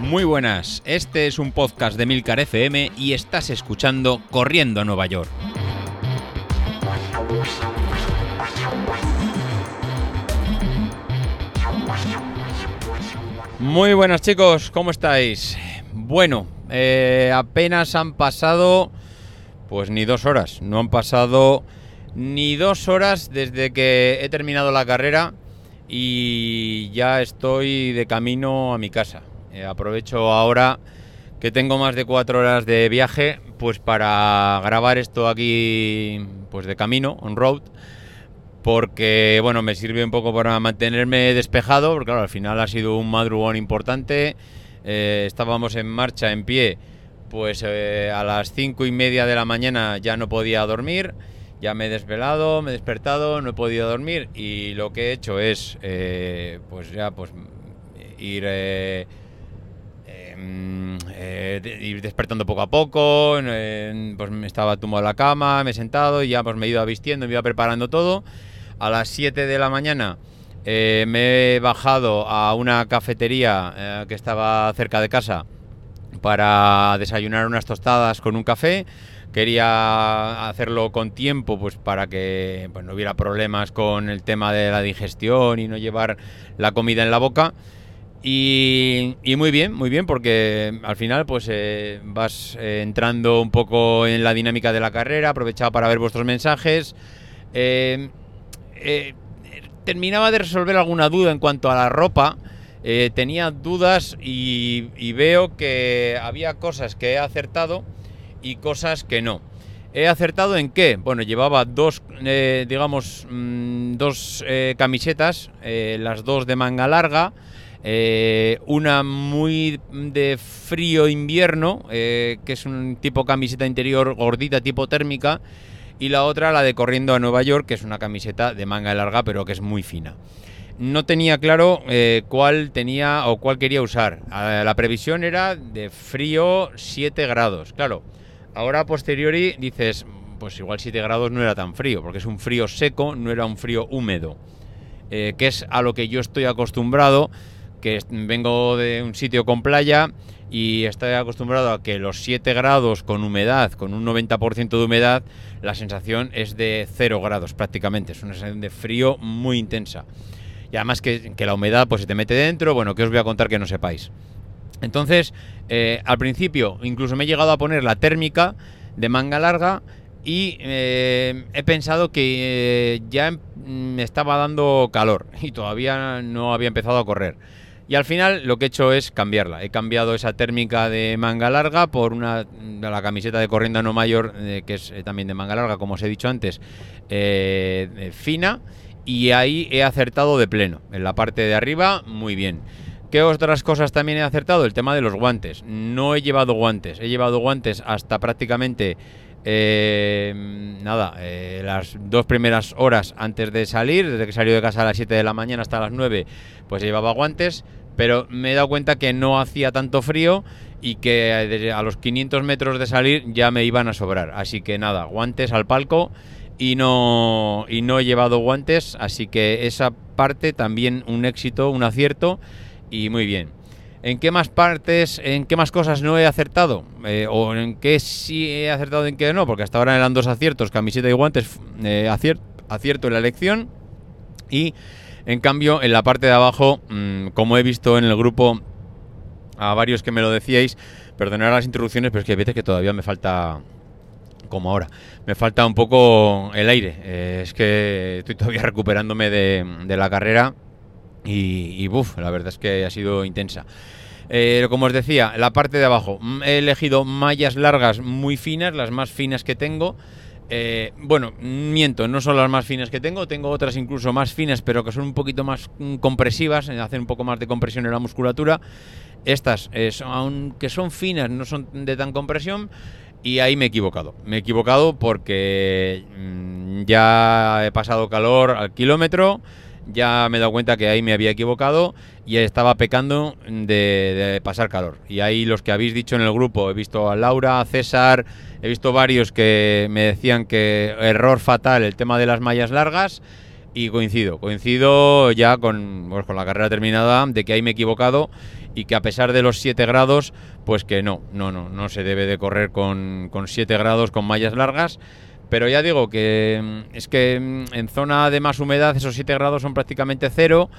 Muy buenas, este es un podcast de Milcar FM y estás escuchando Corriendo a Nueva York. Muy buenas chicos, ¿cómo estáis? Bueno, eh, apenas han pasado pues ni dos horas, no han pasado ni dos horas desde que he terminado la carrera y ya estoy de camino a mi casa. Eh, aprovecho ahora que tengo más de cuatro horas de viaje, pues para grabar esto aquí, pues de camino, on road, porque bueno, me sirve un poco para mantenerme despejado, porque al final ha sido un madrugón importante. Eh, estábamos en marcha, en pie, pues eh, a las cinco y media de la mañana ya no podía dormir. Ya me he desvelado, me he despertado, no he podido dormir y lo que he hecho es, pues ya, pues ir Em, eh, despertando poco a poco, pues me estaba tumbado en la cama, me he sentado y ya pues me he ido vistiendo, me iba preparando todo. A las 7 de la mañana eh, me he bajado a una cafetería eh, que estaba cerca de casa para desayunar unas tostadas con un café. Quería hacerlo con tiempo, pues para que pues, no hubiera problemas con el tema de la digestión y no llevar la comida en la boca. Y, muy bien, muy bien, porque al final pues eh, vas eh, entrando un poco en la dinámica de la carrera, aprovechado para ver vuestros mensajes. Eh, terminaba de resolver alguna duda en cuanto a la ropa. tenía dudas y, veo que había cosas que he acertado y cosas que no. ¿He acertado en qué? Bueno, llevaba dos, digamos, mm, dos camisetas, las dos de manga larga. Eh, una muy de frío invierno, eh, que es un tipo camiseta interior gordita, tipo térmica, y la otra la de corriendo a Nueva York, que es una camiseta de manga larga, pero que es muy fina. No tenía claro eh, cuál tenía o cuál quería usar. La previsión era de frío 7 grados. Claro, ahora a posteriori dices, pues igual 7 grados no era tan frío, porque es un frío seco, no era un frío húmedo, que es a lo que yo estoy acostumbrado que vengo de un sitio con playa y estoy acostumbrado a que los 7 grados con humedad, con un 90% de humedad, la sensación es de 0 grados prácticamente, es una sensación de frío muy intensa. Y además que, la humedad pues se te mete dentro, bueno, que os voy a contar que no sepáis. Entonces, eh, al principio incluso me he llegado a poner la térmica de manga larga y eh, he pensado que eh, ya me estaba dando calor y todavía no había empezado a correr. Y al final lo que he hecho es cambiarla. He cambiado esa térmica de manga larga por una la camiseta de corriendo no mayor, que es también de manga larga, como os he dicho antes, fina. Y ahí he acertado de pleno. En la parte de arriba, muy bien. ¿Qué otras cosas también he acertado? El tema de los guantes. No he llevado guantes. He llevado guantes hasta prácticamente nada, las dos primeras horas antes de salir, desde que salió de casa a las 7 de la mañana hasta las 9, pues llevaba guantes pero me he dado cuenta que no hacía tanto frío y que a los 500 metros de salir ya me iban a sobrar. Así que nada, guantes al palco y no, y no he llevado guantes, así que esa parte también un éxito, un acierto y muy bien. ¿En qué más partes, en qué más cosas no he acertado? Eh, ¿O en qué sí he acertado y en qué no? Porque hasta ahora eran dos aciertos, camiseta y guantes, eh, acierto en la elección. Y en cambio, en la parte de abajo, mm, como he visto en el grupo a varios que me lo decíais, perdonad las interrupciones, pero es que veces que todavía me falta, como ahora, me falta un poco el aire. Eh, es que estoy todavía recuperándome de, la carrera y, y la verdad es que ha sido intensa. Eh, como os decía, la parte de abajo, mm, he elegido mallas largas muy finas, las más finas que tengo. Eh, bueno, miento, no son las más finas que tengo, tengo otras incluso más finas, pero que son un poquito más mm, compresivas, eh, hacen un poco más de compresión en la musculatura. Estas, eh, aunque son finas, no son de tan compresión, y ahí me he equivocado. Me he equivocado porque mm, ya he pasado calor al kilómetro, ya me he dado cuenta que ahí me había equivocado y estaba pecando de, pasar calor. Y ahí los que habéis dicho en el grupo, he visto a Laura, a César, he visto varios que me decían que error fatal el tema de las mallas largas. y coincido, coincido ya con, pues, con la carrera terminada de que ahí me he equivocado y que a pesar de los 7 grados, pues que no, no, no, no se debe de correr con, con 7 grados con mallas largas. Pero ya digo que mm, es que mm, en zona de más humedad esos 7 grados son prácticamente cero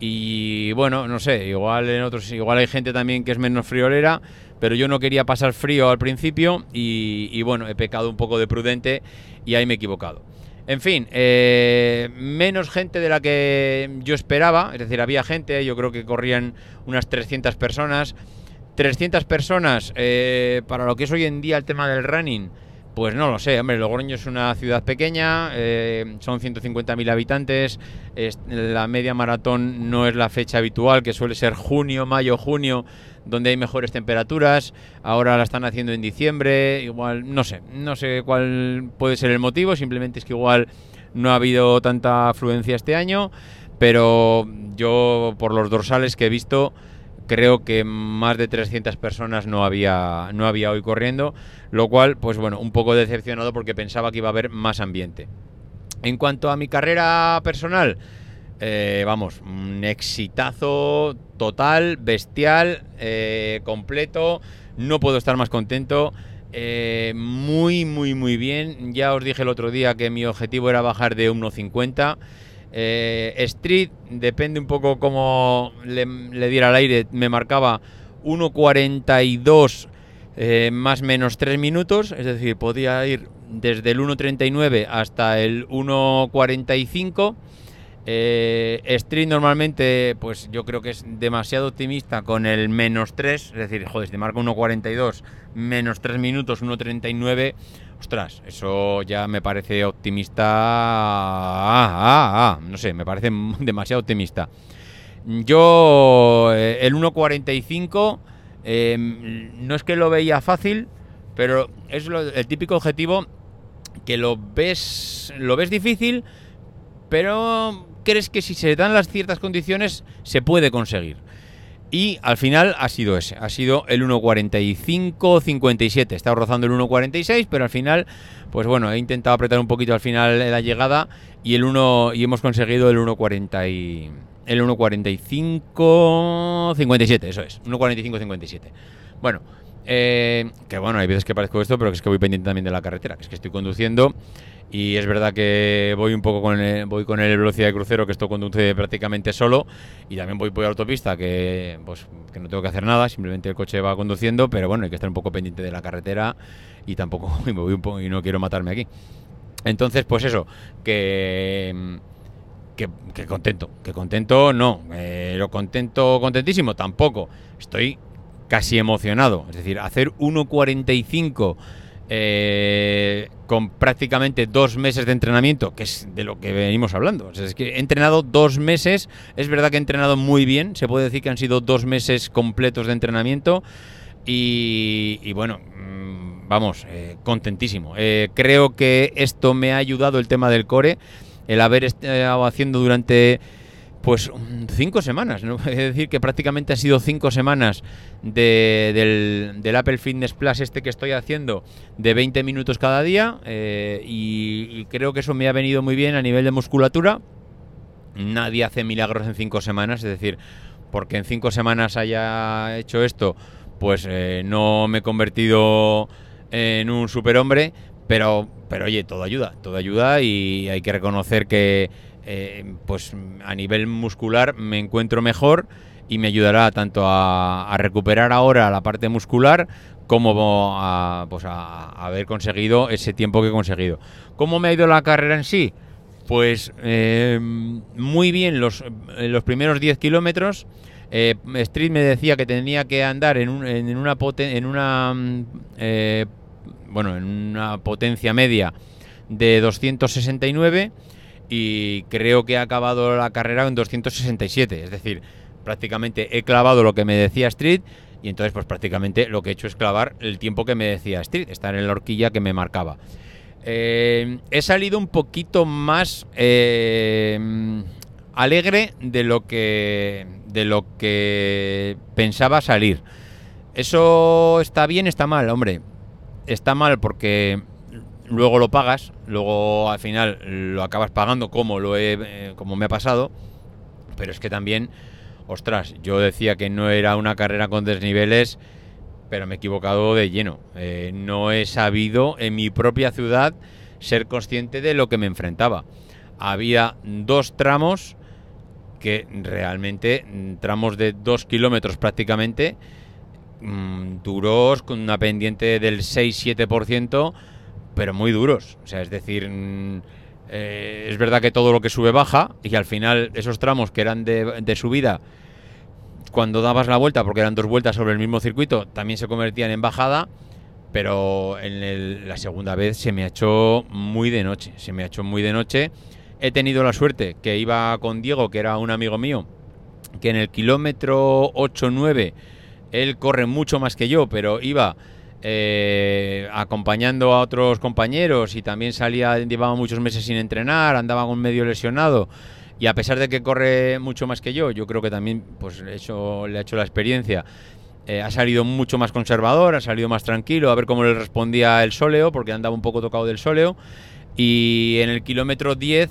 y bueno, no sé, igual en otros, igual hay gente también que es menos friolera, pero yo no quería pasar frío al principio y, bueno, he pecado un poco de prudente y ahí me he equivocado. En fin, eh, menos gente de la que yo esperaba, es decir, había gente, yo creo que corrían unas 300 personas. 300 personas eh, para lo que es hoy en día el tema del running, pues no lo sé, hombre, Logroño es una ciudad pequeña, eh, son 150.000 habitantes, la media maratón no es la fecha habitual, que suele ser junio, mayo, junio, donde hay mejores temperaturas, ahora la están haciendo en diciembre, igual, no sé, no sé cuál puede ser el motivo, simplemente es que igual no ha habido tanta afluencia este año, pero yo por los dorsales que he visto creo que más de 300 personas no había, no había hoy corriendo, lo cual, pues bueno, un poco decepcionado porque pensaba que iba a haber más ambiente. En cuanto a mi carrera personal, eh, vamos, un exitazo total, bestial, eh, completo, no puedo estar más contento. Eh, muy, muy, muy bien. Ya os dije el otro día que mi objetivo era bajar de 1.50. Eh, Street, depende un poco cómo le, diera al aire, me marcaba 1.42 eh, más menos 3 minutos, es decir, podía ir desde el 1.39 hasta el 1.45. Eh, Street normalmente, pues yo creo que es demasiado optimista con el menos 3, es decir, joder, si te marca 1.42 menos 3 minutos, 1.39 Ostras, eso ya me parece optimista. Ah, ah, ah, no sé, me parece demasiado optimista. Yo, eh, el 1.45, em, no es que lo veía fácil, pero es el típico objetivo que lo ves, lo ves difícil, pero crees que si se dan las ciertas condiciones se puede conseguir. Y al final ha sido ese, ha sido el 1.45-57. Estaba rozando el 1.46, pero al final, pues bueno, he intentado apretar un poquito al final la llegada y el 1 y hemos conseguido el 1.40 y el 1.45-57, eso es, 1.45-57. Bueno, eh, que bueno, hay veces que parezco esto, pero es que voy pendiente también de la carretera, que es que estoy conduciendo y es verdad que voy un poco con el, voy con el velocidad de crucero que esto conduce prácticamente solo y también voy por autopista que pues que no tengo que hacer nada simplemente el coche va conduciendo pero bueno hay que estar un poco pendiente de la carretera y tampoco y me voy un poco y no quiero matarme aquí. Entonces pues eso que que, contento que contento no eh, lo contento contentísimo tampoco. Estoy casi emocionado es decir hacer 1.45 eh, con prácticamente dos meses de entrenamiento, que es de lo que venimos hablando. es que he entrenado dos meses, es verdad que he entrenado muy bien, se puede decir que han sido dos meses completos de entrenamiento y, bueno, mm, vamos, eh, contentísimo. Eh, creo que esto me ha ayudado el tema del core, el haber estado haciendo durante pues mm, cinco semanas, ¿no? Es decir, que prácticamente ha sido cinco semanas del, Apple Fitness Plus este que estoy haciendo de 20 minutos cada día eh, y, creo que eso me ha venido muy bien a nivel de musculatura. Nadie hace milagros en cinco semanas, es decir, porque en cinco semanas haya hecho esto, pues eh, no me he convertido en un superhombre, pero, pero oye, todo ayuda, todo ayuda y hay que reconocer que eh, pues a nivel muscular me encuentro mejor y me ayudará tanto a, recuperar ahora la parte muscular como a, pues a, haber conseguido ese tiempo que he conseguido. ¿Cómo me ha ido la carrera en sí? Pues eh, muy bien los, los primeros 10 kilómetros. Eh, Street me decía que tenía que andar en, una, en una bueno en una potencia media de 269 y creo que he acabado la carrera en 267, es decir, prácticamente he clavado lo que me decía Street y entonces pues prácticamente lo que he hecho es clavar el tiempo que me decía Street, estar en la horquilla que me marcaba. Eh, he salido un poquito más eh, alegre de lo que de lo que pensaba salir. Eso está bien, está mal, hombre. Está mal porque luego lo pagas, luego al final lo acabas pagando como, lo he, eh, como me ha pasado, pero es que también, ostras, yo decía que no era una carrera con desniveles, pero me he equivocado de lleno. Eh, no he sabido en mi propia ciudad ser consciente de lo que me enfrentaba. Había dos tramos que realmente, mm, tramos de dos kilómetros prácticamente, mm, duros, con una pendiente del 6-7%, pero muy duros. O sea, es decir, mm, eh, es verdad que todo lo que sube baja y al final esos tramos que eran de, subida, cuando dabas la vuelta, porque eran dos vueltas sobre el mismo circuito, también se convertían en bajada, pero en la segunda vez se me ha hecho muy de noche, se me ha hecho muy de noche. He tenido la suerte que iba con Diego, que era un amigo mío, que en el kilómetro 8-9 él corre mucho más que yo, pero iba eh, acompañando a otros compañeros y también salía, llevaba muchos meses sin entrenar, andaba con medio lesionado y a pesar de que corre mucho más que yo, yo creo que también pues, hecho, le ha hecho la experiencia. Eh, ha salido mucho más conservador, ha salido más tranquilo, a ver cómo le respondía el sóleo, porque andaba un poco tocado del sóleo. Y en el kilómetro 10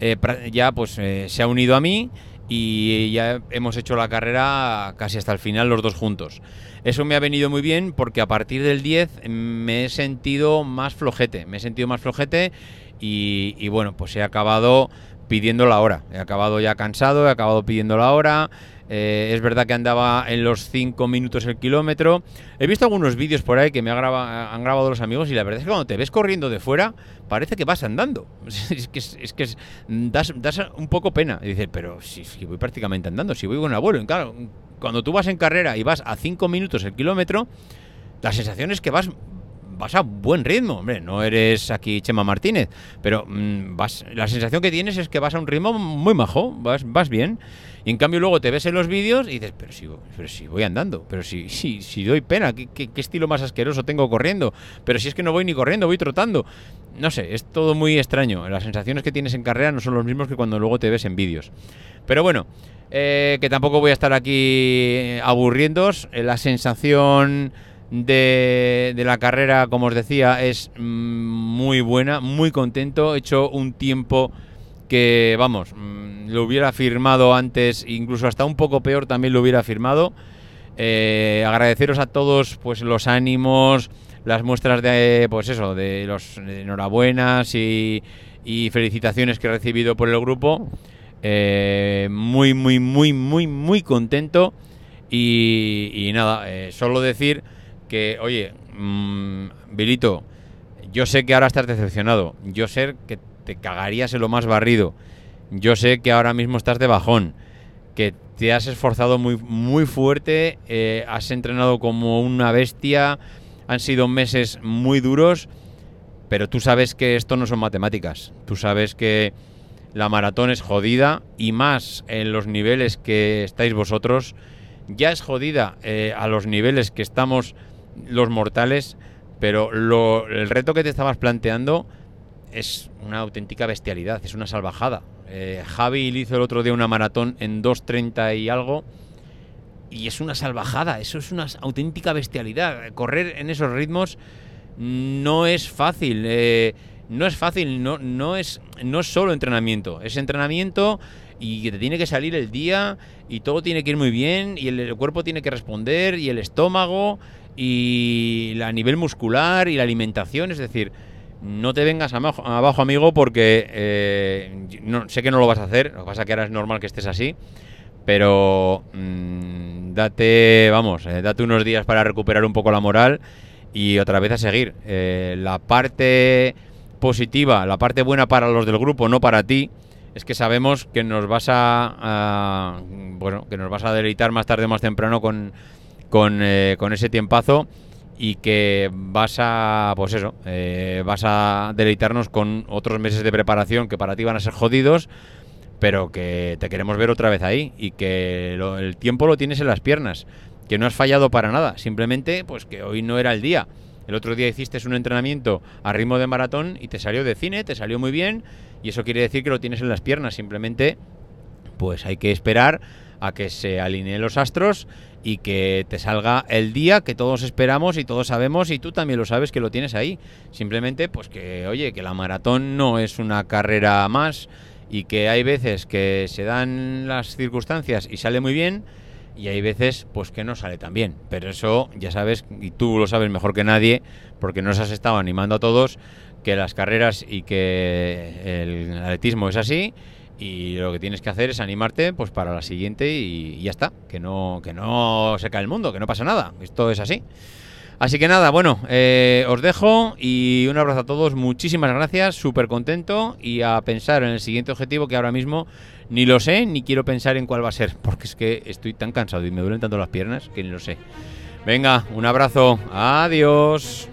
eh, ya pues se ha unido a mí y ya hemos hecho la carrera casi hasta el final los dos juntos. Eso me ha venido muy bien porque a partir del 10 me he sentido más flojete, me he sentido más flojete y, bueno, pues he acabado pidiendo la hora, he acabado ya cansado, he acabado pidiendo la hora. Eh, es verdad que andaba en los 5 minutos el kilómetro. He visto algunos vídeos por ahí que me han grabado los amigos y la verdad es que cuando te ves corriendo de fuera, parece que vas andando. Es que, es, que das, un poco pena. Dices, pero si, voy prácticamente andando, si voy con el abuelo. claro, cuando tú vas en carrera y vas a 5 minutos el kilómetro, la sensación es que vas vas a buen ritmo, hombre, no eres aquí Chema Martínez, pero mm, vas, la sensación que tienes es que vas a un ritmo muy majo, vas, vas bien. Y en cambio luego te ves en los vídeos y dices, pero si, pero si voy andando, pero si, si, si doy pena, ¿qué, ¿qué, estilo más asqueroso tengo corriendo? Pero si es que no voy ni corriendo, voy trotando. No sé, es todo muy extraño. Las sensaciones que tienes en carrera no son los mismos que cuando luego te ves en vídeos. Pero bueno, eh, que tampoco voy a estar aquí aburriéndos. Eh, la sensación de, la carrera, como os decía, es mm, muy buena, muy contento. He hecho un tiempo que, vamos, mm, lo hubiera firmado antes, incluso hasta un poco peor también lo hubiera firmado. Eh, agradeceros a todos pues los ánimos, las muestras de, pues eso, de los enhorabuenas y, felicitaciones que he recibido por el grupo. Eh, muy, muy, muy, muy, muy contento. Y, nada, eh, solo decir que, oye, mmm, yo sé que ahora estás decepcionado. Yo sé que te cagarías en lo más barrido. Yo sé que ahora mismo estás de bajón. Que te has esforzado muy, muy fuerte. Eh, has entrenado como una bestia. Han sido meses muy duros. Pero tú sabes que esto no son matemáticas. Tú sabes que la maratón es jodida y más en los niveles que estáis vosotros. Ya es jodida eh, a los niveles que estamos los mortales, pero el reto que te estabas planteando es una auténtica bestialidad, es una salvajada. Eh, Javi hizo el otro día una maratón en 2.30 y algo y es una salvajada, eso es una auténtica bestialidad. Correr en esos ritmos no es fácil. Eh, no es fácil, no, no, es, no solo entrenamiento, es entrenamiento y te tiene que salir el día y todo tiene que ir muy bien y el, cuerpo tiene que responder y el estómago y la nivel muscular y la alimentación, es decir, no te vengas abajo, amigo porque eh, no, sé que no lo vas a hacer, lo que pasa que ahora es normal que estés así, pero mm, date, vamos, eh, date unos días para recuperar un poco la moral y otra vez a seguir. Eh, la parte positiva, la parte buena para los del grupo, no para ti, es que sabemos que nos vas a, bueno, que nos vas a deleitar más tarde o más temprano con, con, eh, con, ese tiempazo y que vas a, pues eso, eh, vas a deleitarnos con otros meses de preparación que para ti van a ser jodidos, pero que te queremos ver otra vez ahí y que el tiempo lo tienes en las piernas, que no has fallado para nada, simplemente pues que hoy no era el día. El otro día hiciste un entrenamiento a ritmo de maratón y te salió de cine, te salió muy bien y eso quiere decir que lo tienes en las piernas. Simplemente, pues hay que esperar a que se alineen los astros y que te salga el día que todos esperamos y todos sabemos y tú también lo sabes que lo tienes ahí. Simplemente pues que oye, que la maratón no es una carrera más y que hay veces que se dan las circunstancias y sale muy bien y hay veces pues que no sale tan bien. Pero eso ya sabes y tú lo sabes mejor que nadie porque nos has estado animando a todos que las carreras y que el atletismo es así y lo que tienes que hacer es animarte pues para la siguiente y, ya está, que no que no se cae el mundo, que no pasa nada, esto es así. Así que nada, bueno, eh, os dejo y un abrazo a todos, muchísimas gracias, súper contento y a pensar en el siguiente objetivo que ahora mismo ni lo sé ni quiero pensar en cuál va a ser, porque es que estoy tan cansado y me duelen tanto las piernas que ni lo sé. Venga, un abrazo, adiós.